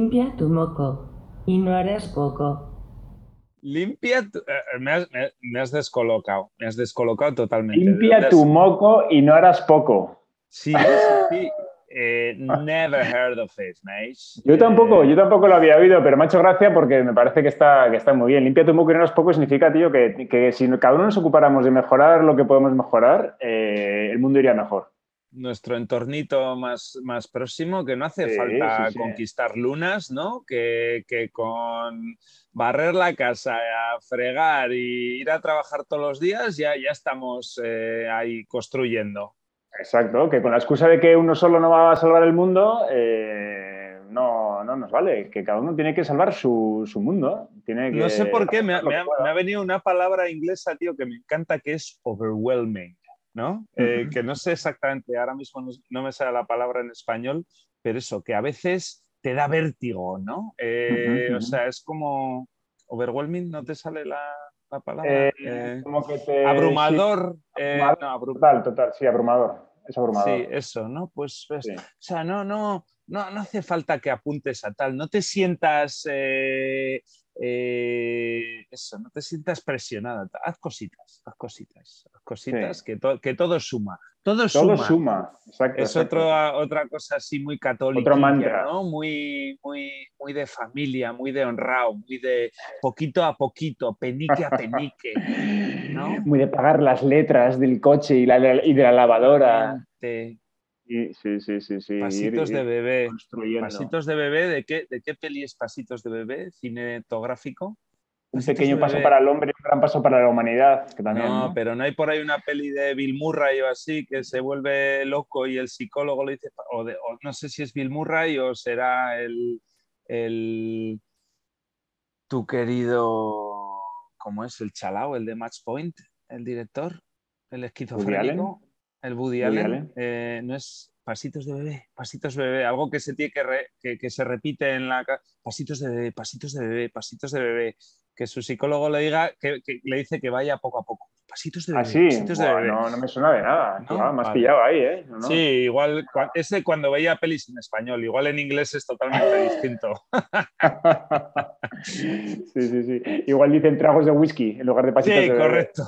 Limpia tu moco y no harás poco. Limpia, tu- eh, me, has, me- me has descolocado, me has descolocado totalmente. Limpia ¿De tu has- moco y no harás poco. Sí, sí, sí. Eh, never heard of it, mate. Yo tampoco, Eh, yo tampoco lo había oído, pero me ha hecho gracia porque me parece que está, que está muy bien. Limpia tu moco y no harás poco significa, tío, que, que si cada uno nos ocupáramos de mejorar lo que podemos mejorar, eh, el mundo iría mejor. Nuestro entornito más, más próximo, que no hace Sí, falta sí, sí. conquistar lunas, ¿no? Que, que con barrer la casa, a fregar y ir a trabajar todos los días, ya, ya estamos eh, ahí construyendo. Exacto, que con la excusa de que uno solo no va a salvar el mundo, eh, no, no nos vale, que cada uno tiene que salvar su, su mundo. Tiene que No sé por qué, me ha, me ha- me ha venido una palabra inglesa, tío, que me encanta, que es overwhelming, ¿no? Eh, que no sé exactamente, ahora mismo no, no me sale la palabra en español, pero eso, que a veces te da vértigo, ¿no? Eh, O sea, es como overwhelming, ¿no te sale la, la palabra? Eh, como que te- abrumador. abrumador, no, abru- Total, total, sí, abrumador. Es abrumador. Sí, eso, ¿no? Pues, pues, Sí. o sea, no, no, no, no hace falta que apuntes a tal, no te sientas eh, eh, eso, no te sientas presionada. Haz cositas, haz cositas, haz cositas, Sí. que, to- que todo suma. Todo, Todo suma. suma. Exacto, Es exacto. otra otra cosa así muy católica, Otro mantra. ¿no? Muy, muy, muy de familia, muy de honrado, muy de poquito a poquito, penique a penique. ¿no? Muy de pagar las letras del coche y, la, y de la lavadora. Exactamente. Sí, sí, sí, sí. Pasitos ir- de bebé. Pasitos de bebé, ¿de qué, ¿de qué peli es Pasitos de bebé? ¿Cinematográfico? Un pequeño paso bebé. para el hombre y un gran paso para la humanidad. Que también, no, ¿no? pero no hay por ahí una peli de Bill Murray o así que se vuelve loco y el psicólogo le dice, o, de- o no sé si es Bill Murray o será el, el tu querido, ¿cómo es? El chalao, el de Match Point, el director, el esquizofrénico, el Woody, Woody Allen, Allen. eh, no es pasitos de bebé, pasitos de bebé, algo que se tiene que, re- que, que se repite en la pasitos de bebé, pasitos de bebé, pasitos de bebé, que su psicólogo le diga que, que le dice que vaya poco a poco. Pasitos de bebé, Ah, sí. pasitos de bebé. no, no me suena de nada. No, me has vale. pillado ahí, ¿eh? Sí, igual cua- ese cuando veía pelis en español, igual en inglés es totalmente distinto. sí, sí, sí. Igual dicen tragos de whisky en lugar de pasitos Sí, de bebé. correcto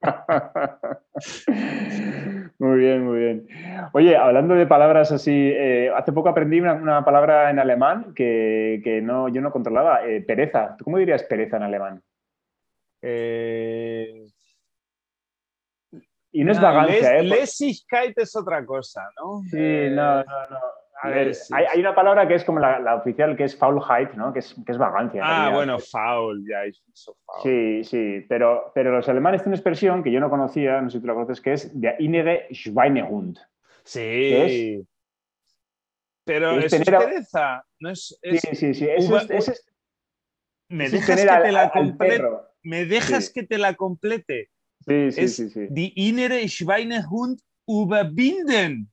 bien, muy bien. Oye, hablando de palabras así, eh, hace poco aprendí una, una palabra en alemán que, que no, yo no controlaba, eh, pereza. ¿Tú cómo dirías pereza en alemán? Eh, Y no es vagancia, Les- ¿eh? Lesigkeit es otra cosa, ¿no? Sí, no, no, no. A ver, hay, una palabra que es como la, la oficial, que es Faulheit, ¿no? Que es, que es vagancia. Ah, bueno, foul, ya hizo foul. Sí, sí, pero, pero los alemanes tienen una expresión que yo no conocía, no sé si tú la conoces, que es der innere Schweinehund. Sí. Pero Es tener pereza. No es, Sí, es- sí, sí. Eso uva- es, eso es- me dejas que al- te la perro. Me dejas Sí. que te la complete. Sí, sí, es sí, sí. die innere Schweinehund überwinden.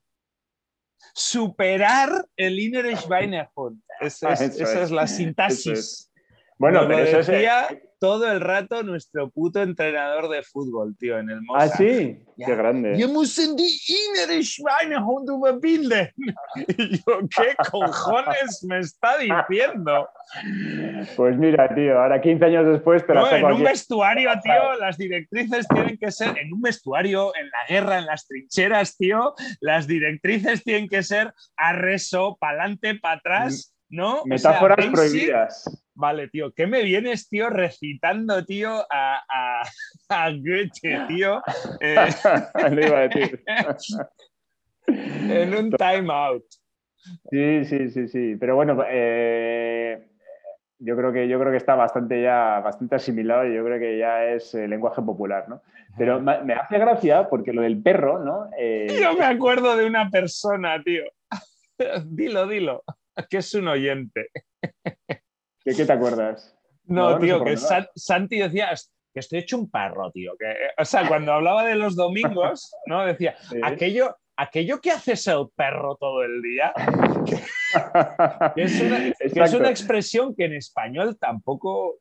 Superar el innere Schweinehund. Esa es, esa es. la sintaxis. Bueno, Nos pero lo eso es. decía todo el rato nuestro puto entrenador de fútbol, tío, en el Ah, Mozart. sí. Ya. Qué grande. Innere Schweinehund überwinden. Y yo, ¿qué cojones me está diciendo? Pues mira, tío, ahora 15 años después te No, en un aquí. vestuario, tío, las directrices tienen que ser, en un vestuario, en la guerra, en las trincheras, tío, las directrices tienen que ser arreso, pa'lante, para atrás, ¿no? O sea, Metáforas prohibidas. Vale, tío, ¿qué me vienes, tío, recitando, tío, a, a, a Goethe, tío? Eh, Lo iba a decir. en un time out. Sí, sí, sí, sí. Pero bueno, eh, yo creo que yo creo que está bastante ya bastante asimilado y yo creo que ya es eh, lenguaje popular, ¿no? Pero me, me hace gracia porque lo del perro, ¿no? Eh, Yo me acuerdo de una persona, tío. dilo, dilo, que es un oyente. ¿De qué te acuerdas? No, tío, que San- Santi decía que estoy hecho un perro, tío. Que, o sea, cuando hablaba de los domingos, ¿no? Decía, Sí. aquello, aquello que haces el perro todo el día, que es una, que es una expresión que en español tampoco.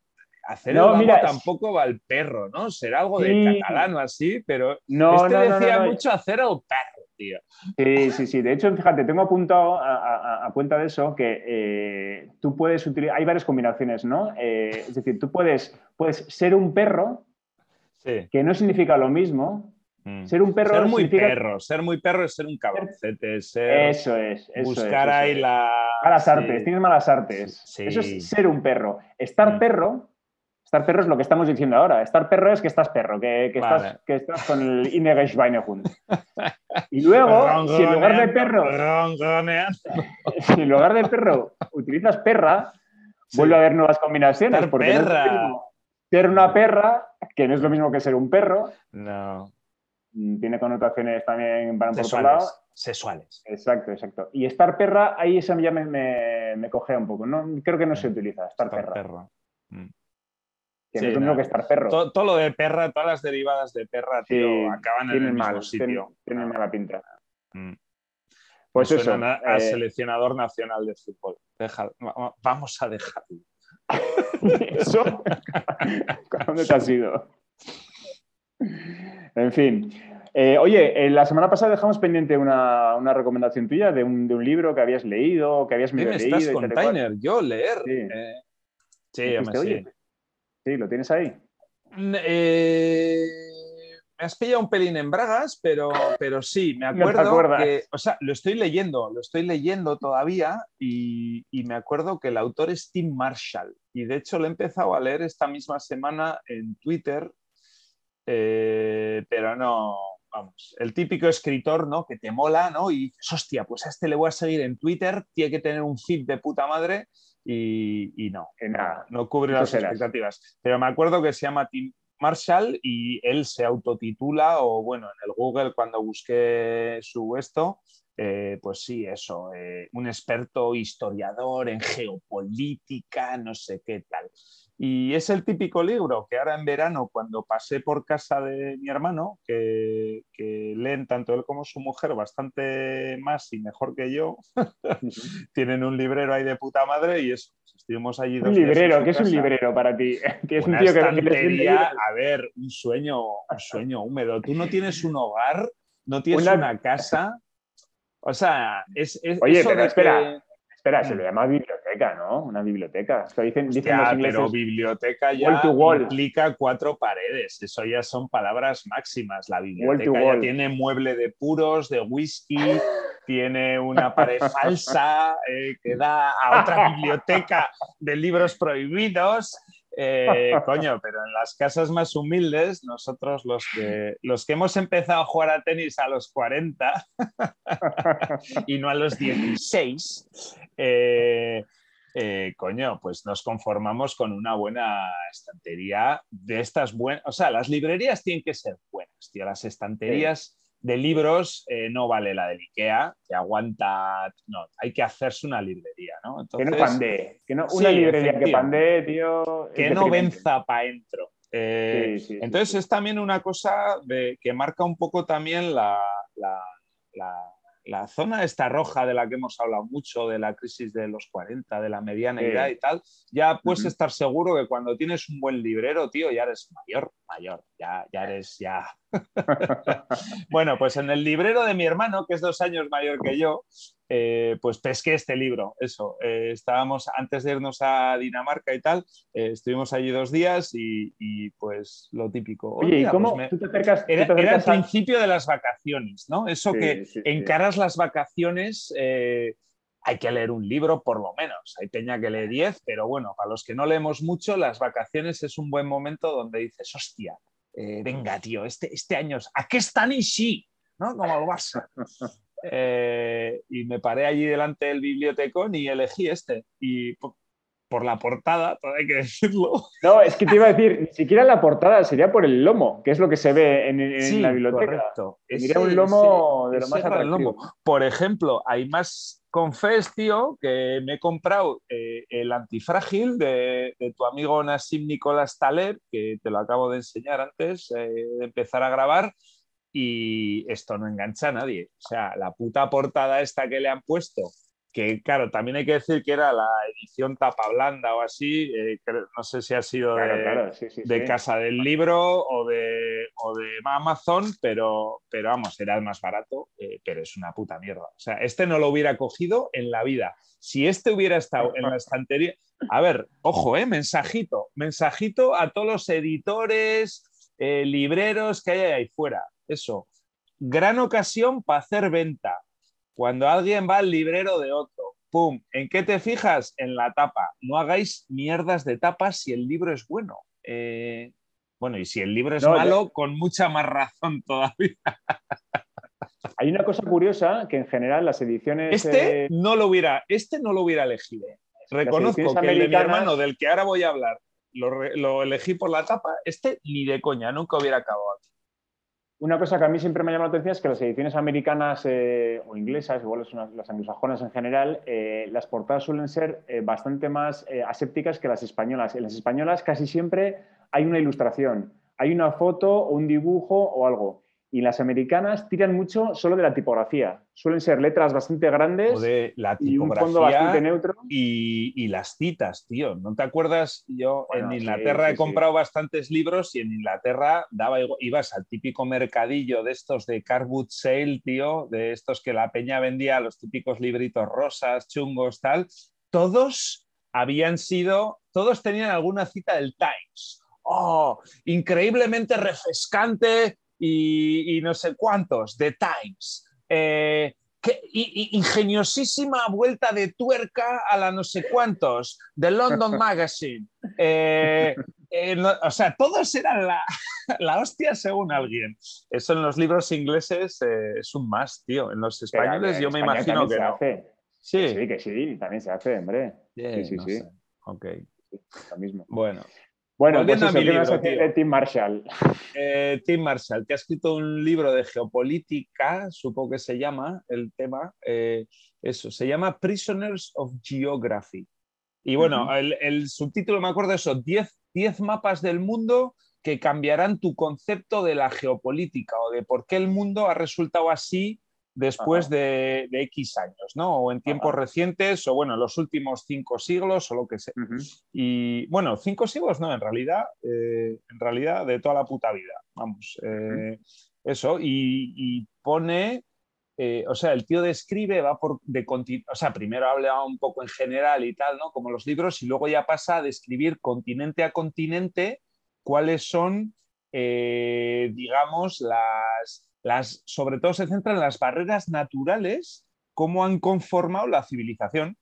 Hacer No, el mira, tampoco va al perro, ¿no? Será algo Sí. de catalán o así, pero No, este no, decía mucho hacer el perro. Tío. Sí, sí, sí. De hecho, fíjate, tengo apuntado a, a- a cuenta de eso que eh, tú puedes utilizar, hay varias combinaciones, ¿no? Eh, es decir, tú puedes, puedes ser un perro, Sí. que no significa lo mismo. Mm. Ser un perro Ser muy significa- perro, ser muy perro es ser un cabroncete, ser Eso es, eso buscar es, eso ahí es. la Malas sí. artes, tienes malas artes. Sí. Eso es ser un perro. Estar Mm. perro, estar perro es lo que estamos diciendo ahora. Estar perro es que estás perro, que, que Vale. estás, que estás con el Innere Schweinehund. Y luego, si en lugar de perro, si en lugar de perro utilizas perra, Sí. vuelve a haber nuevas combinaciones. Estar porque perra. ser una perra, que no es lo mismo que ser un perro, No, mm, tiene connotaciones también para por otro sexuales. lado. Sexuales. Exacto, exacto. Y estar perra, ahí esa ya me, me, me cogea un poco. No, creo que no se utiliza, estar, Estar perra. Que Sí, no es lo mismo que estar perro. Todo, todo lo de perra, todas las derivadas de perra, Sí, tío, acaban en el mismo mal, sitio. tienen, tienen No. mala pinta. Mm. Pues eso. a, a eh, seleccionador nacional de fútbol. Deja- va- vamos a dejarlo. eso. ¿Dónde te has ido? En fin. Eh, oye, eh, la semana pasada dejamos pendiente una, una recomendación tuya de un, de un libro que habías leído, que habías ¿Qué medio me leído. estás y con. Tyner? Yo leer. Sí. Sí, Dijiste, sí. Sí, lo tienes ahí. Mm, eh, me has pillado un pelín en bragas, pero, pero sí, me acuerdo que, o sea, lo estoy leyendo, lo estoy leyendo todavía y, y me acuerdo que el autor es Tim Marshall y de hecho lo he empezado a leer esta misma semana en Twitter, eh, pero no, vamos, el típico escritor, ¿no? Que te mola, ¿no? Y dices, hostia, pues a este le voy a seguir en Twitter, tiene que tener un feed de puta madre y, y no, nada. no cubre las serás. expectativas. Pero me acuerdo que se llama Tim Marshall y él se autotitula, o bueno, en el Google cuando busqué su esto, eh, pues sí, eso, eh, un experto historiador en geopolítica, no sé qué tal. Y es el típico libro que ahora en verano, cuando pasé por casa de mi hermano, que, que leen tanto él como su mujer bastante más y mejor que yo, tienen un librero ahí de puta madre y eso, pues estuvimos allí dos Un librero, ¿qué es un librero para ti? Es un tío que a ver, un sueño, un sueño húmedo. Tú no tienes un hogar, no tienes Una- una, casa. O sea, es, es Oye, eso pero de espera, que- Espera, se Mm. lo llama biblioteca, ¿no? Una biblioteca. Esto dicen, dicen Hostia, los ingleses. pero biblioteca ya Wall to wall. implica cuatro paredes. Eso ya son palabras máximas. La biblioteca ya tiene mueble de puros, de whisky, tiene una pared falsa eh, que da a otra biblioteca de libros prohibidos. Eh, coño, pero en las casas más humildes, nosotros los que, los que hemos empezado a jugar a tenis a los 40 y no a los 16, eh, eh, coño, pues nos conformamos con una buena estantería de estas buenas. O sea, las librerías tienen que ser buenas, tío. Las estanterías de libros eh, no vale la del IKEA, que aguanta. No, hay que hacerse una librería, ¿no? que no Entonces, pandee. Que no, Sí, una librería que pandee, tío. que no venza para adentro. Eh, Sí, sí, entonces es también una cosa de- que marca un poco también la, la- la- la zona esta roja de la que hemos hablado mucho, de la crisis de los 40, de la mediana Sí. edad y tal. Ya puedes estar seguro que cuando tienes un buen librero, tío, ya eres mayor, mayor, ya, ya eres ya. bueno, pues en el librero de mi hermano, que es dos años mayor que yo, eh, pues pesqué este libro, eso. Eh, estábamos antes de irnos a Dinamarca y tal, eh, estuvimos allí dos días y, y, pues lo típico. Oye, ¿y Hostia, cómo pues me- tú te acercas? Era, te era el a- principio de las vacaciones, ¿no? Eso Sí, que sí, sí. encaras las vacaciones, hay que leer un libro por lo menos. Hay peña que lee 10, pero bueno, para los que no leemos mucho, las vacaciones es un buen momento donde dices, hostia, eh, venga, tío, este, este año, es- ¿a qué están y sí? ¿No? Como el Barça. Eh, y me paré allí delante del bibliotecón y elegí este. Y por, por la portada, todo hay que decirlo. No, es que te iba a decir, ni siquiera la portada sería por el lomo, que es lo que se ve en, en Sí, la biblioteca. correcto. Tendría un lomo de lo más atractivo. lomo. Por ejemplo, hay más confes, tío, que me he comprado eh, el antifrágil de, de tu amigo Nassim Nicolás Taleb, que te lo acabo de enseñar antes eh, de empezar a grabar, y esto no engancha a nadie. O sea, la puta portada esta que le han puesto, que claro, también hay que decir que era la edición tapa blanda o así, eh, no sé si ha sido de, Casa del Libro o de, de Amazon, pero, pero vamos, era el más barato, eh, pero es una puta mierda. O sea, este no lo hubiera cogido en la vida. Si este hubiera estado en la estantería, a ver, ojo, eh, mensajito, mensajito a todos los editores, eh, libreros que hay ahí fuera. Eso, gran ocasión para hacer venta cuando alguien va al librero de otro, ¡pum! ¿En qué te fijas? En la tapa. No hagáis mierdas de tapas si el libro es bueno. Eh, bueno, y si el libro es malo, con mucha más razón todavía. Hay una cosa curiosa que en general las ediciones. Este, eh, no, lo hubiera, este no lo hubiera elegido. Reconozco que el de mi hermano, del que ahora voy a hablar, lo, elegí por la tapa. Este ni de coña, nunca hubiera acabado aquí. Una cosa que a mí siempre me llama la atención es que las ediciones americanas eh, o inglesas, igual las anglosajonas en general, eh, las portadas suelen ser eh, bastante más asépticas que las españolas. En las españolas casi siempre hay una ilustración, hay una foto o un dibujo o algo. Y las americanas tiran mucho solo de la tipografía. Suelen ser letras bastante grandes de la tipografía y un fondo bastante neutro. Y, las citas, tío. ¿No te acuerdas? Yo en Inglaterra he comprado bastantes libros y en Inglaterra daba, ibas al típico mercadillo de estos de Carwood Sale, tío, de estos que la peña vendía los típicos libritos rosas, chungos, tal. Todos habían sido, todos tenían alguna cita del Times. ¡Oh! Increíblemente refrescante y, no sé cuántos, The Times. Eh, ingeniosísima vuelta de tuerca a la no sé cuántos, The London Magazine. Eh, eh, o sea, todos eran la, la, hostia según alguien. Eso en los libros ingleses es un más, tío. En los españoles yo me imagino que no. Sí. sí, que sí, también se hace, hombre. sí, sí, sí. Ok. lo mismo. Bueno. Bueno, pues eso, ¿qué de Tim Marshall? Eh, Tim Marshall, que ha escrito un libro de geopolítica, supongo que se llama el tema, eh, eso, se llama Prisoners of Geography. Y bueno, el, subtítulo me acuerdo de eso, 10 mapas del mundo que cambiarán tu concepto de la geopolítica o de por qué el mundo ha resultado así después de, X años, ¿no? O en tiempos recientes, o bueno, en los últimos cinco siglos, o lo que sea. Y bueno, cinco siglos no, en realidad, eh, en realidad de toda la puta vida, vamos. Eh, eso, y, pone, eh, o sea, el tío describe, va por, de, o sea, primero habla un poco en general y tal, ¿no? Como los libros, y luego ya pasa a describir continente a continente cuáles son, digamos, las sobre todo se centra en las barreras naturales, cómo han conformado la civilización.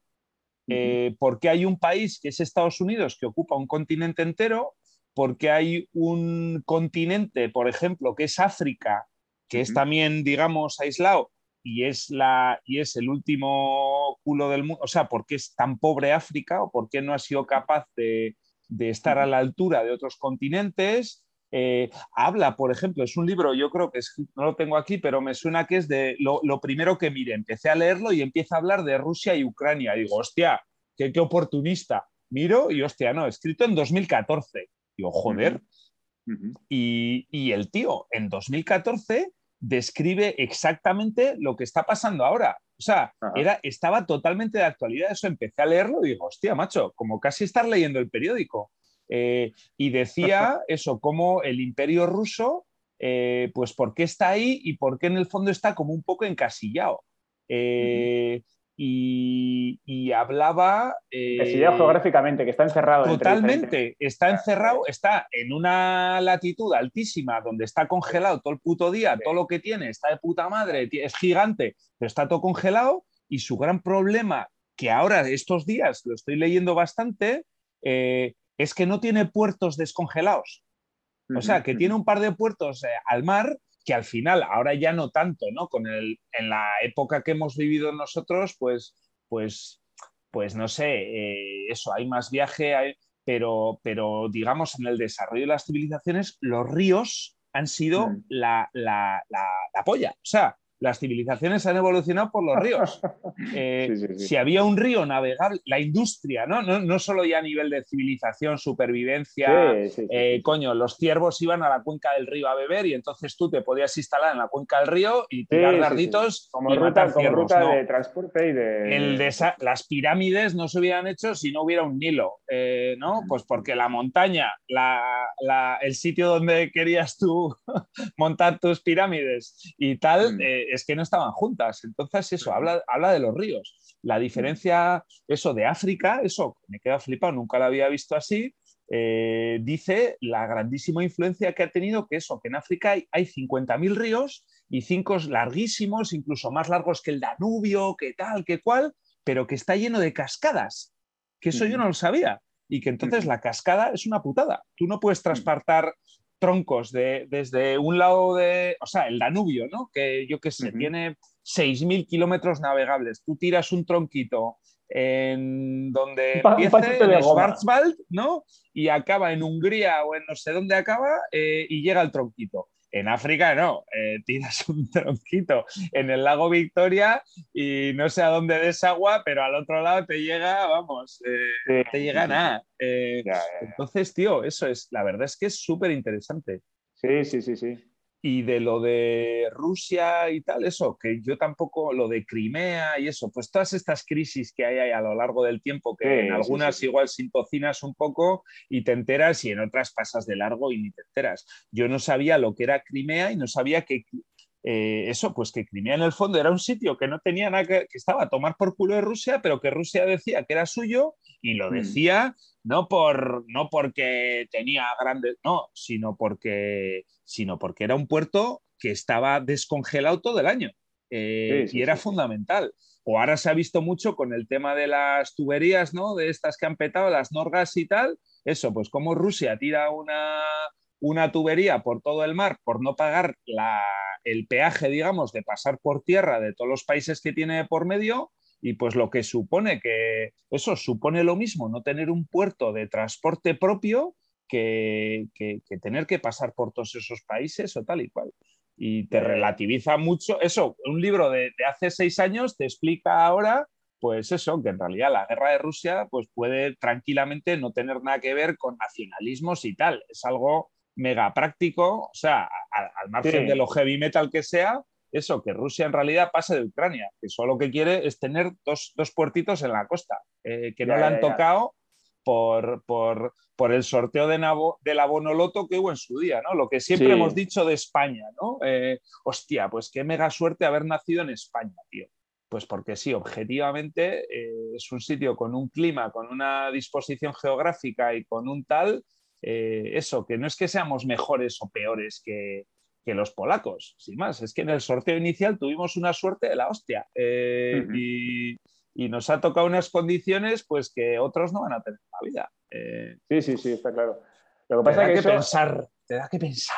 Eh, porque hay un país que es Estados Unidos que ocupa un continente entero, porque hay un continente, por ejemplo, que es África, que es también, digamos, aislado y es, la, y es el último culo del mundo, o sea, ¿por qué es tan pobre África o por qué no ha sido capaz de, de estar a la altura de otros continentes? Eh, habla, por ejemplo, es un libro, yo creo que no lo tengo aquí, pero me suena que es de lo, primero que mire. Empecé a leerlo y empieza a hablar de Rusia y Ucrania. Digo, hostia, qué, oportunista. Miro y, hostia, no, escrito en 2014. Digo, joder. y, el tío en 2014 describe exactamente lo que está pasando ahora. O sea, era, estaba totalmente de actualidad eso. Empecé a leerlo y digo, hostia, macho, como casi estar leyendo el periódico. Eh, y decía eso, como el imperio ruso, eh, pues por qué está ahí y por qué en el fondo está como un poco encasillado. Eh, y, hablaba... encasillado geográficamente, que está encerrado. Totalmente, está encerrado, está en una latitud altísima donde está congelado todo el puto día, todo lo que tiene, está de puta madre, es gigante, pero está todo congelado y su gran problema, que ahora estos días lo estoy leyendo bastante, es que no tiene puertos descongelados. O sea, que tiene un par de puertos eh, al mar que al final, ahora ya no tanto, ¿no? Con el, en la época que hemos vivido nosotros, pues, pues, pues no sé, eh, eso, hay más viaje, pero, pero digamos, en el desarrollo de las civilizaciones, los ríos han sido la, la, la, polla. O sea, las civilizaciones han evolucionado por los ríos. Eh, si había un río navegable, la industria, ¿no? No, no solo ya a nivel de civilización, supervivencia, eh, coño, los ciervos iban a la cuenca del río a beber y entonces tú te podías instalar en la cuenca del río y tirar darditos. Como, ruta, de transporte y de... El de las pirámides no se hubieran hecho si no hubiera un Nilo, eh, ¿no? Pues porque la montaña, el sitio donde querías tú montar tus pirámides y tal, mm. Es que no estaban juntas. Entonces, eso, habla, habla de los ríos. La diferencia, eso de África, eso me queda flipado, nunca lo había visto así. Eh, dice la grandísima influencia que ha tenido que eso, que en África hay, hay 50.000 ríos y cinco larguísimos, incluso más largos que el Danubio, que tal, que cual, pero que está lleno de cascadas, que eso yo no lo sabía, y que entonces la cascada es una putada. Tú no puedes transportar troncos de, desde un lado de, o sea, el Danubio, ¿no? Que yo qué sé, tiene 6.000 kilómetros navegables. Tú tiras un tronquito en donde empieza en Schwarzwald, ¿no? Y acaba en Hungría o en no sé dónde acaba eh, y llega el tronquito. En África no, eh, tiras un tronquito en el lago Victoria y no sé a dónde desagua, pero al otro lado te llega, vamos, eh, te llega nada. Eh, entonces, tío, eso es, la verdad es que es súper interesante. Sí, sí, sí, sí. Y de lo de Rusia y tal, eso, que yo tampoco, lo de Crimea y eso, pues todas estas crisis que hay, a lo largo del tiempo, que en algunas igual sin tocinas un poco y te enteras y en otras pasas de largo y ni te enteras. Yo no sabía lo que era Crimea y no sabía que eh, eso, pues que Crimea en el fondo era un sitio que no tenía nada que, que estaba a tomar por culo de Rusia, pero que Rusia decía que era suyo y lo mm. decía no, por, no porque tenía grandes, no, sino porque, sino porque era un puerto que estaba descongelado todo el año eh, y era fundamental. O ahora se ha visto mucho con el tema de las tuberías, ¿no? De estas que han petado, las norgas y tal. Eso, pues como Rusia tira una, una tubería por todo el mar por no pagar la, el peaje, digamos, de pasar por tierra de todos los países que tiene por medio, y pues lo que supone que eso supone lo mismo, no tener un puerto de transporte propio que, tener que pasar por todos esos países o tal y cual. Y te relativiza mucho eso. Un libro de, hace seis años te explica ahora pues eso, que en realidad la guerra de Rusia pues puede tranquilamente no tener nada que ver con nacionalismos y tal. Es algo mega práctico, o sea, al, margen de lo heavy metal que sea, eso, que Rusia en realidad pase de Ucrania, que solo lo que quiere es tener dos, puertitos en la costa, eh, que no le han tocado por, por, el sorteo de, Nabo, de la Bonoloto que hubo en su día, ¿no? Lo que siempre hemos dicho de España, ¿no? Eh, hostia, pues qué mega suerte haber nacido en España, tío. Pues porque sí, objetivamente eh, es un sitio con un clima, con una disposición geográfica y con un tal, eso, que no es que seamos mejores o peores que, que los polacos, sin más. Es que en el sorteo inicial tuvimos una suerte de la hostia eh, y, nos ha tocado unas condiciones pues que otros no van a tener en la vida. Eh, sí, sí, sí, está claro. Lo que pasa es que, pensar, te da que pensar.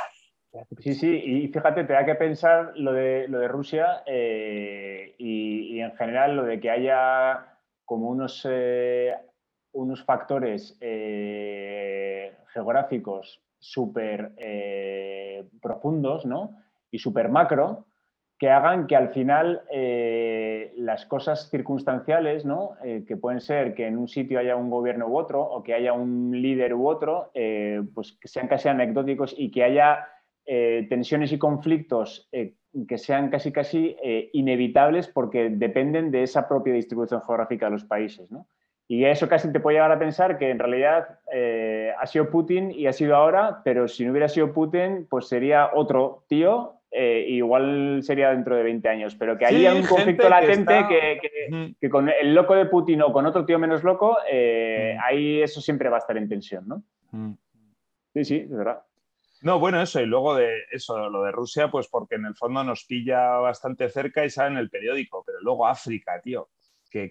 Sí, sí, y fíjate, te da que pensar lo de, lo de Rusia eh, y, en general lo de que haya como unos, unos factores geográficos súper eh, profundos ¿no? y súper macro que hagan que al final eh, las cosas circunstanciales, ¿no? Eh, que pueden ser que en un sitio haya un gobierno u otro o que haya un líder u otro, pues que sean casi anecdóticos y que haya tensiones y conflictos que sean casi casi inevitables porque dependen de esa propia distribución geográfica de los países. ¿no? Y eso casi te puede llevar a pensar que en realidad eh, ha sido Putin y ha sido ahora, pero si no hubiera sido Putin, pues sería otro tío, eh, igual sería dentro de 20 años. Pero que hay un conflicto latente que, con el loco de Putin o con otro tío menos loco, eh, ahí eso siempre va a estar en tensión, ¿no? Sí, sí, es verdad. No, bueno, eso, y luego de eso, lo de Rusia, pues porque en el fondo nos pilla bastante cerca y sale en el periódico, pero luego África, tío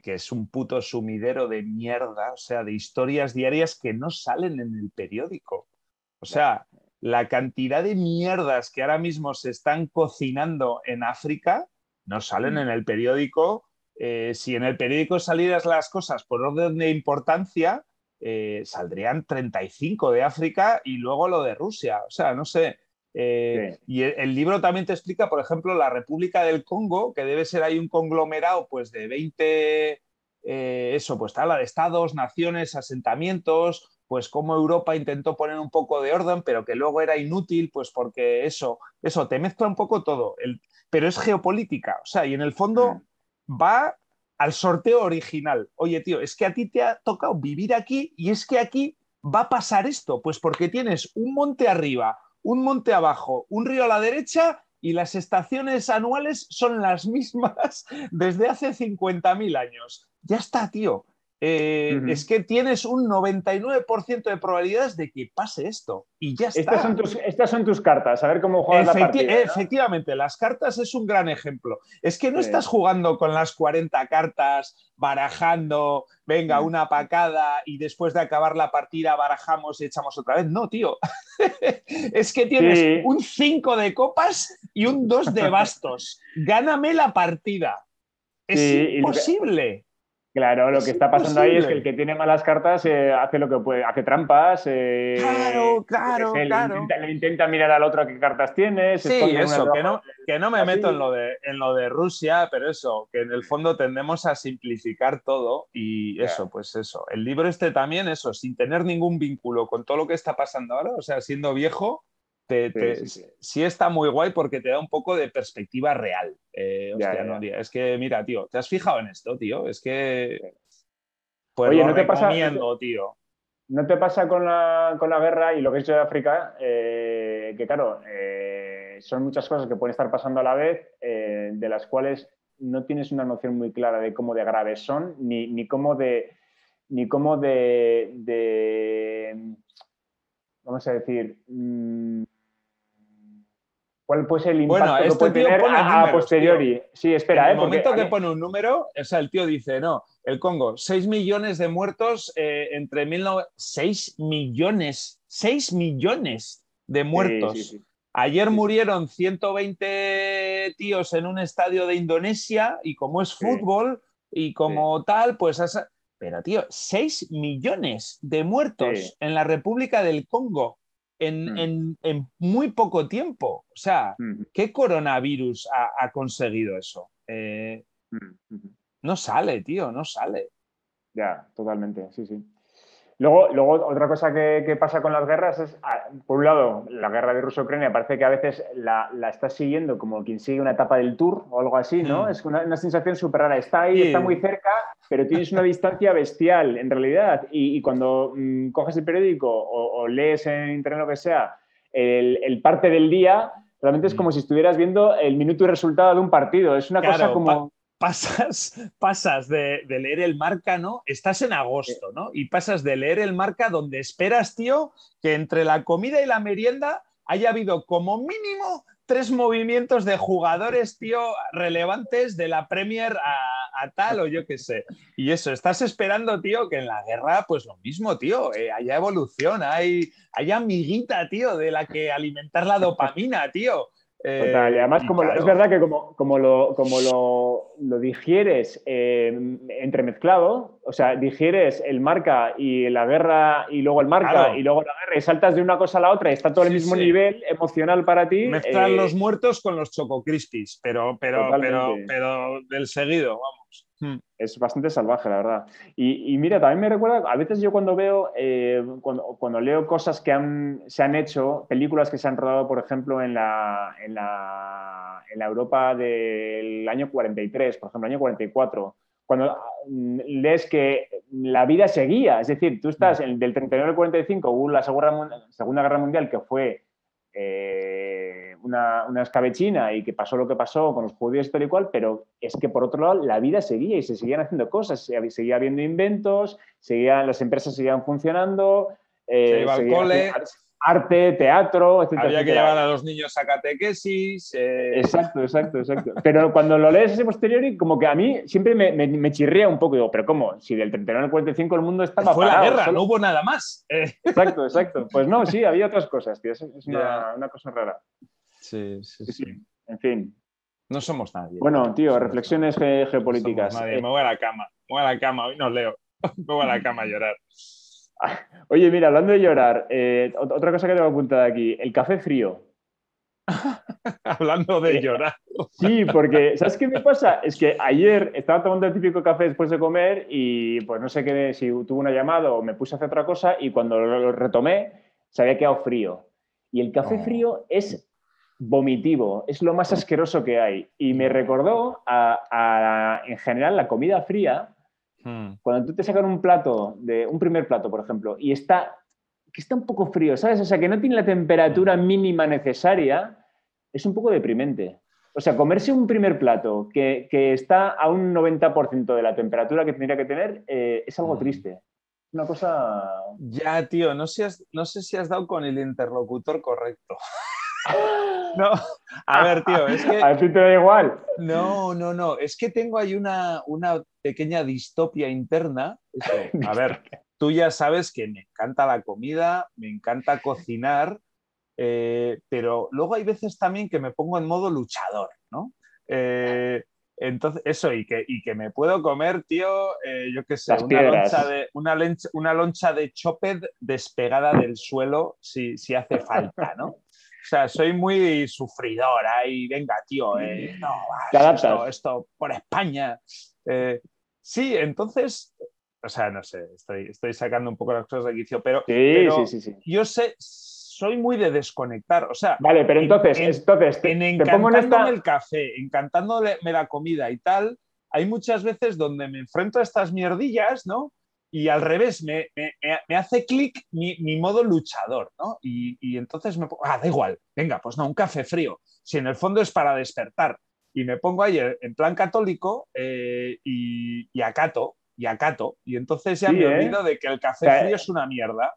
que, es un puto sumidero de mierda, o sea, de historias diarias que no salen en el periódico. O sea, la cantidad de mierdas que ahora mismo se están cocinando en África no salen mm. en el periódico. Eh, si en el periódico salieran las cosas por orden de importancia, eh, saldrían 35 de África y luego lo de Rusia. O sea, no sé, Eh, y el, libro también te explica, por ejemplo, la República del Congo, que debe ser ahí un conglomerado pues, de 20, eh, eso, pues de estados, naciones, asentamientos, pues cómo Europa intentó poner un poco de orden, pero que luego era inútil, pues porque eso, eso, te mezcla un poco todo, el, pero es geopolítica, o sea, y en el fondo va al sorteo original. Oye, tío, es que a ti te ha tocado vivir aquí y es que aquí va a pasar esto, pues porque tienes un monte arriba, un monte abajo, un río a la derecha y las estaciones anuales son las mismas desde hace 50.000 años. Ya está, tío. Eh, es que tienes un 99% de probabilidades de que pase esto y ya está. Estas son tus, estas son tus cartas, a ver cómo juegas la partida. Efectivamente, las cartas es un gran ejemplo. Es que no estás jugando con las 40 cartas, barajando, venga, mm. una pacada y después de acabar la partida barajamos y echamos otra vez. No, tío. es que tienes un 5 de copas y un 2 de bastos. Gáname la partida. Es imposible. Claro, lo que está pasando ahí es que el que tiene malas cartas eh, hace lo que puede, hace trampas. Eh, claro, claro, claro. Le intenta, mirar al otro qué cartas tiene. Sí, eso, que no, que no me meto en lo, de, en lo de Rusia, pero eso, que en el fondo tendemos a simplificar todo y eso, pues eso. El libro este también, eso, sin tener ningún vínculo con todo lo que está pasando ahora, o sea, siendo viejo, sí, está muy guay porque te da un poco de perspectiva real. Eh, es que, mira, tío, ¿te has fijado en esto, tío? Es que. Pues Oye, ¿no te pasa, tío. ¿No te pasa con la, guerra y lo que he hecho de África? Eh, que, claro, eh, son muchas cosas que pueden estar pasando a la vez, de las cuales no tienes una noción muy clara de cómo de graves son, ni, ni cómo de. Ni cómo de, de vamos a decir, mm, ¿Cuál puede ser el impacto bueno, que este puede tener a, posteriori? Sí, espera. En el eh, momento que pone un número, o sea, el tío dice, no, el Congo, 6 millones de muertos eh, entre 19... 6 millones, 6 millones de muertos. Ayer murieron 120 tíos en un estadio de Indonesia y como es fútbol y como tal, pues... Pero, tío, 6 millones de muertos en la República del Congo. Mm. en, muy poco tiempo. O sea, mm. ¿qué coronavirus ha, conseguido eso? Eh, mm, no sale, tío, no sale. Ya, totalmente, sí, sí. Luego, luego otra cosa que, pasa con las guerras es, ah, por un lado, la guerra de Rusia-Ucrania parece que a veces la, la, estás siguiendo como quien sigue una etapa del tour o algo así, ¿no? Es una, sensación súper rara. Está ahí, está muy cerca, pero tienes una distancia bestial en realidad. Y, cuando mm, coges el periódico o, lees en internet lo que sea, el, parte del día, realmente es como si estuvieras viendo el minuto y resultado de un partido. Es una cosa como pasas, pasas de, leer el marca, ¿no? Estás en agosto, ¿no? Y pasas de leer el marca donde esperas, tío, que entre la comida y la merienda haya habido como mínimo tres movimientos de jugadores, tío, relevantes de la Premier a, tal o yo qué sé. Y eso, estás esperando, tío, que en la guerra, pues lo mismo, tío, eh, haya evolución, hay, hay amiguita, tío, de la que alimentar la dopamina, tío. Eh, y además, como, es verdad que como, como, lo, como lo, digieres eh, entremezclado, o sea, digieres el marca y la guerra y luego el marca y luego la guerra y saltas de una cosa a la otra y está todo el mismo nivel emocional para ti. Mezclar eh, los muertos con los choco crispies, pero, pero, pero, pero del seguido, vamos. Hmm. Es bastante salvaje, la verdad. Y, mira, también me recuerda, a veces yo cuando veo, eh, cuando, leo cosas que han, se han hecho, películas que se han rodado, por ejemplo, en la, en la, en la Europa del año 43, por ejemplo, el año 44, cuando mm, lees que la vida seguía, es decir, tú estás hmm. del 39 al 45, hubo la Segunda Guerra Mundial que fue eh, una, una, escabechina y que pasó lo que pasó con los judíos y tal y cual, pero es que por otro lado la vida seguía y se seguían haciendo cosas, seguía habiendo inventos, seguían, las empresas seguían funcionando. Eh, se iba al cole arte, teatro, etc. Había que llevar a los niños a catequesis. Eh. Exacto, exacto, exacto. Pero cuando lo lees ese posteriori, como que a mí siempre me, me, chirría un poco. Digo, pero ¿cómo? Si del 39 al 45 el mundo estaba Fue la guerra, no hubo nada más. Eh. Exacto, exacto. Pues no, sí, había otras cosas, tío. Es, una, una, cosa rara. Sí, sí, sí, En fin. No somos nadie. Bueno, tío, reflexiones geopolíticas. Eh. Me voy a la cama, me voy a la cama, hoy no leo. me voy a la cama a llorar. Oye, mira, hablando de llorar, eh, otra cosa que tengo apuntada aquí, el café frío. Hablando de llorar. Sí, porque ¿sabes qué me pasa? Es que ayer estaba tomando el típico café después de comer y pues no sé qué, si tuve una llamada o me puse a hacer otra cosa y cuando lo retomé se había quedado frío. Y el café frío es vomitivo, es lo más asqueroso que hay. Y me recordó a, en general la comida fría, hmm. cuando tú te sacan un plato, de un primer plato, por ejemplo, y está que está un poco frío, ¿sabes? O sea, que no tiene la temperatura mínima necesaria, es un poco deprimente. O sea, comerse un primer plato que, está a un 90% de la temperatura que tendría que tener eh, es algo mm. triste. Una cosa... Ya, tío, no, no sé si has dado con el interlocutor correcto. No, a ver, tío, es que... A ti te da igual. No, no, no, es que tengo ahí una, una pequeña distopia interna. a ver, tú ya sabes que me encanta la comida, me encanta cocinar, eh, pero luego hay veces también que me pongo en modo luchador, ¿no? Eh, entonces, eso, y que, y que me puedo comer, tío, eh, yo qué sé, una loncha, de, una, una loncha de choped despegada del suelo si, si hace falta, ¿no? O sea, soy muy sufridora y venga, tío, no, esto, esto, por España. sí, entonces o sea, no sé, estoy, estoy sacando un poco las cosas de quicio, pero, yo sé, soy muy de desconectar. O sea, vale, pero entonces, en, entonces te, en pongo en esta... el café, encantándome la comida y tal, hay muchas veces donde me enfrento a estas mierdillas, ¿no? Y al revés, me, me, hace clic mi, mi, modo luchador, ¿no? Y, y, entonces me pongo, ah, da igual, venga, pues no, un café frío, si en el fondo es para despertar. Y me pongo ahí en plan católico eh, y, y acato, y acato. Y entonces ya me ¿eh? olvido de que el café frío es una mierda.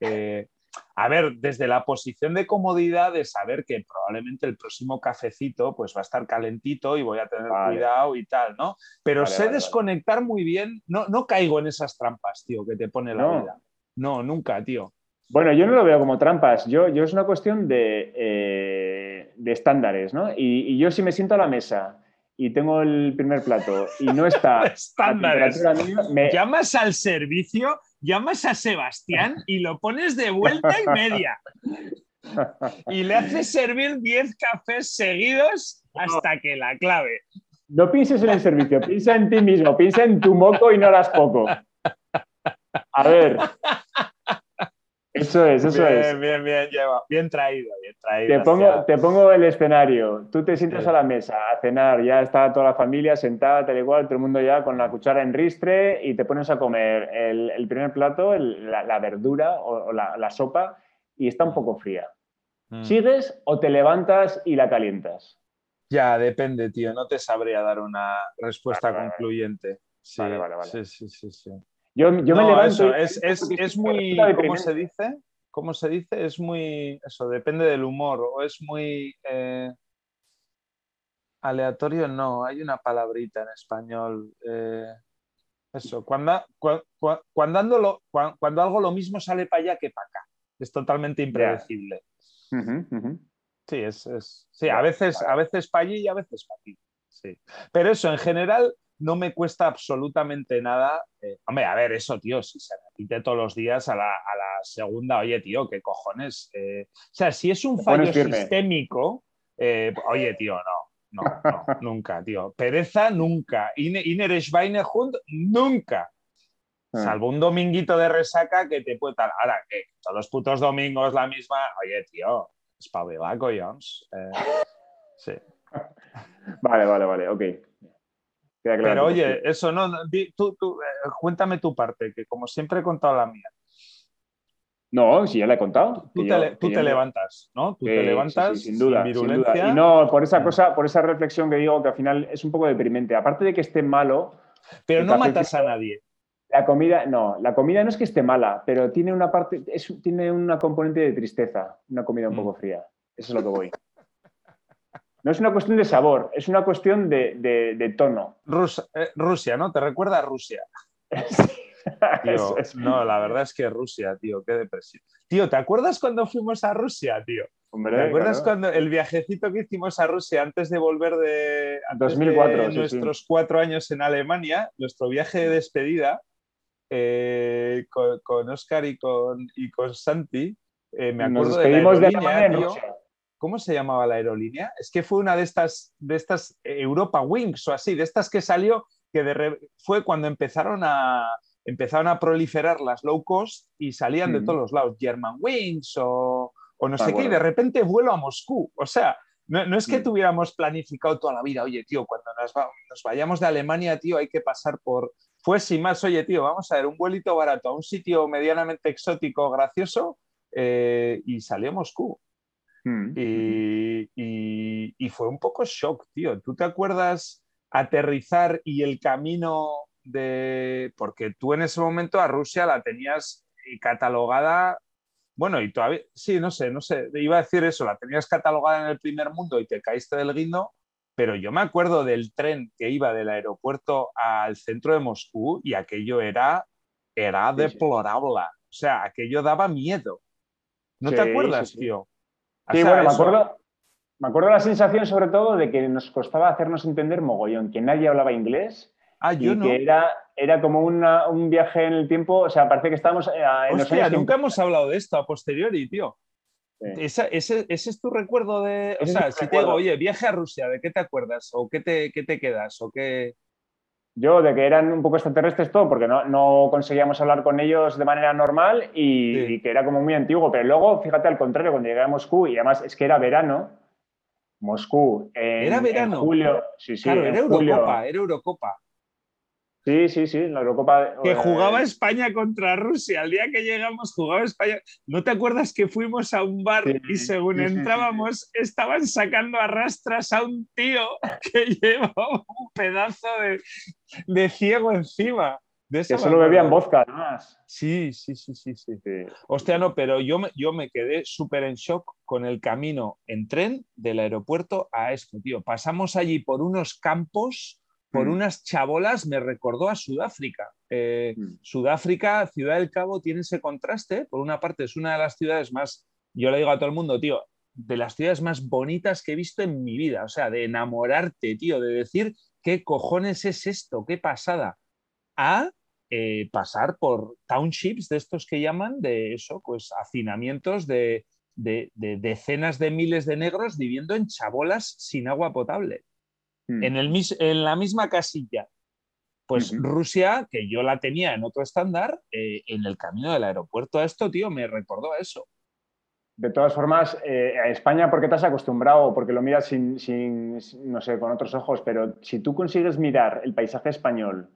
Eh, a ver, desde la posición de comodidad de saber que probablemente el próximo cafecito pues va a estar calentito y voy a tener cuidado y tal, ¿no? Pero sé desconectar muy bien, no, no caigo en esas trampas, tío, que te pone la vida. No, nunca, tío. Bueno, yo no lo veo como trampas, yo, yo es una cuestión de, eh, de estándares, ¿no? Y, y, yo si me siento a la mesa y tengo el primer plato y no está estándares. Me... Llamas al servicio, llamas a Sebastián y lo pones de vuelta y media. Y le haces servir 10 cafés seguidos hasta que la clave. No pienses en el servicio, piensa en ti mismo, piensa en tu moco y no las poco. A ver, eso es, eso es. Bien, bien, bien traído, bien traído. Te pongo, te pongo el escenario. Tú te sientas a la mesa a cenar, ya está toda la familia sentada, tal igual, todo el mundo ya con la cuchara en ristre y te pones a comer el, primer plato, la, verdura o, la, sopa y está un poco fría. Mm. ¿Sigues o te levantas y la calientas? Ya, depende, tío. No te sabría dar una respuesta concluyente. Vale, vale, vale. Sí, sí, sí, sí. Yo, me levanto. es, es, muy. ¿Cómo se dice? ¿Cómo se dice? Es muy. Eso, depende del humor. O es muy. Eh, aleatorio, no. Hay una palabrita en español. Eh, eso, cuando, cuando, cuando, cuando, algo lo mismo sale para allá que para acá. Es totalmente impredecible. Sí, es, es, sí, a veces, a veces para allí y a veces para aquí. Sí. Pero eso, en general, no me cuesta absolutamente nada. Eh, hombre, a ver, eso, tío, si se repite todos los días a la, segunda, oye, tío, ¿qué cojones? Eh, o sea, si es un fallo sistémico, eh, oye, tío, no, no, no, nunca, tío. Pereza, nunca. Inner Schweinehund, nunca. Ah. Salvo un dominguito de resaca que te puede tal. Ahora, que todos los putos domingos la misma, oye, tío, espabila, Jones. sí. Vale, vale, vale, ok. Pero oye, eso no, tú, tú, eh, cuéntame tu parte, que como siempre he contado la mía. No, si ya la he contado. Tú, te, levantas, ¿no? Tú te levantas sin, duda, Y no, por esa cosa, por esa reflexión que digo que al final es un poco deprimente. Aparte de que esté malo. Pero no matas a nadie. La comida, no, la comida no es que esté mala, pero tiene una parte, tiene una componente de tristeza, una comida un poco mm. fría. Eso es lo que voy. No es una cuestión de sabor, es una cuestión de, tono. Eh, Rusia, ¿no? ¿Te recuerda a Rusia? No, la verdad es que Rusia, tío, qué depresión. Tío, ¿te acuerdas cuando fuimos a Rusia, tío? ¿Te acuerdas cuando el viajecito que hicimos a Rusia antes de volver de, 2004, nuestros cuatro años en Alemania, nuestro viaje de despedida eh, con, Oscar y con, y con Santi? Eh, me acuerdo Nos despedimos de, en Rusia. ¿Cómo se llamaba la aerolínea? Es que fue una de estas, de estas eh, Europa Wings o así, de estas que salió, que de re- fue cuando empezaron a, empezaron a proliferar las low cost y salían de todos los lados, German Wings o, o no Me sé qué, y de repente vuelo a Moscú. O sea, no, no es que Mm. tuviéramos planificado toda la vida, oye, tío, cuando nos, va- nos vayamos de Alemania, tío, hay que pasar por... Fue sin más, oye, tío, vamos a ver, un vuelito barato a un sitio medianamente exótico, gracioso, eh, y salió a Moscú. Mm. Y, y- y fue un poco shock, tío. ¿Tú te acuerdas aterrizar y el camino de... Porque tú en ese momento a Rusia la tenías eh, catalogada, bueno, y todavía, sí, no sé, no sé, iba a decir eso, la tenías catalogada en el primer mundo y te caíste del guindo, pero yo me acuerdo del tren que iba del aeropuerto al centro de Moscú y aquello era, era deplorable. O sea, aquello daba miedo. ¿No te acuerdas, sí, sí. tío? Sí, bueno, me acuerdo, me acuerdo la sensación sobre todo de que nos costaba hacernos entender mogollón, que nadie hablaba inglés Ah, y no. que era, era como una- un viaje en el tiempo, o sea, parece que estábamos eh, en los años nunca 50. hemos hablado de esto a posteriori, tío. Sí. Esa- ese, ese es tu recuerdo de. O sea, si te digo, oye, viaje a Rusia, ¿de qué te acuerdas? ¿O qué te, qué te quedas? ¿O qué.? Yo, de que eran un poco extraterrestres todo, porque no, no conseguíamos hablar con ellos de manera normal y, Sí. y que era como muy antiguo. Pero luego, fíjate, al contrario, cuando llegué a Moscú, y además es que era verano, Moscú, en, Era en verano. julio, sí, sí, claro, en era julio. Eurocopa, era Eurocopa. Sí, sí, sí, la Eurocopa. Que eh, jugaba España contra Rusia. El día que llegamos jugaba España. ¿No te acuerdas que fuimos a un bar Sí, y según sí, sí, sí, entrábamos estaban sacando a rastras a un tío que llevaba un pedazo de, de ciego encima? De Que solo bebían vodka, además. Sí, sí, sí, sí, sí. Sí. Hostia, no, pero yo me, yo me quedé súper en shock con el camino en tren del aeropuerto a esto, tío. Pasamos allí por unos campos, por Mm. unas chabolas, me recordó a Sudáfrica. Eh, Mm. Sudáfrica, Ciudad del Cabo, tiene ese contraste. Por una parte, es una de las ciudades más, yo le digo a todo el mundo, tío, de las ciudades más bonitas que he visto en mi vida. O sea, de enamorarte, tío, de decir, ¿qué cojones es esto? ¿Qué pasada? A eh, pasar por townships de estos que llaman de eso, pues hacinamientos de, de- de decenas de miles de negros viviendo en chabolas sin agua potable, Mm. en, el, en la misma casilla. Pues. Rusia, que yo la tenía en otro estándar, eh, en el camino del aeropuerto a esto, tío, me recordó a eso. De todas formas, eh, a España, porque te has acostumbrado, porque lo miras sin, sin- sin- no sé, con otros ojos, pero si tú consigues mirar el paisaje español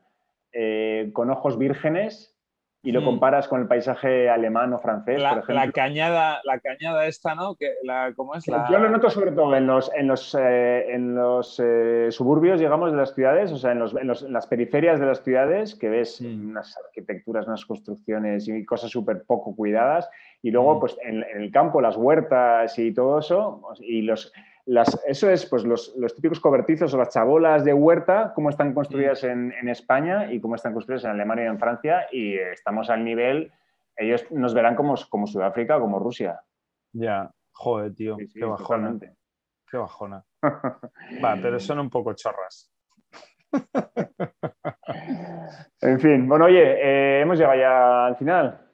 eh, con ojos vírgenes y lo Mm. comparas con el paisaje alemán o francés, por La, ejemplo. la cañada, la cañada esta, ¿no? Que la, ¿Cómo es? La... Yo lo noto sobre todo en los, en los, eh, en los eh, suburbios, digamos, de las ciudades, o sea, en, los- en los- en las periferias de las ciudades, que ves Mm. unas arquitecturas, unas construcciones y cosas súper poco cuidadas. Y luego, Mm. pues en, en el campo, las huertas y todo eso, y los, las, eso es, pues los, los típicos cobertizos o las chabolas de huerta, cómo están construidas en, en España y cómo están construidas en Alemania y en Francia, y estamos al nivel, ellos nos verán como, como Sudáfrica o como Rusia. Ya, joder, tío, Sí, sí, qué bajona, totalmente. qué bajona. Va, pero son un poco chorras. En fin, bueno, oye, eh, hemos llegado ya al final.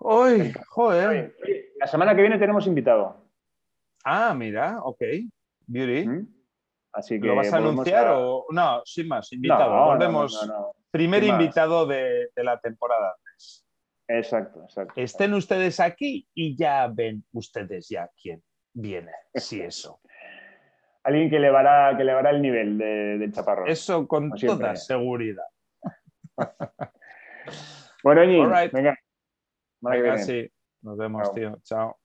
¡Uy! Joder. Oye, La semana que viene tenemos invitado. Ah, mira, ok. Beauty. ¿Mm? Así que ¿Lo vas a anunciar a- o no? Sin más, invitado. no, Volvemos. no, no. Primer invitado de, de la temporada 3. Exacto, exacto. Estén ustedes aquí y ya ven ustedes ya quién viene. Sí, eso. Alguien que elevará, que elevará el nivel de- del chaparrón. Eso con toda seguridad. Bueno, Ñi, right. venga. Venga, sí. Nos vemos, Chao. tío. Chao.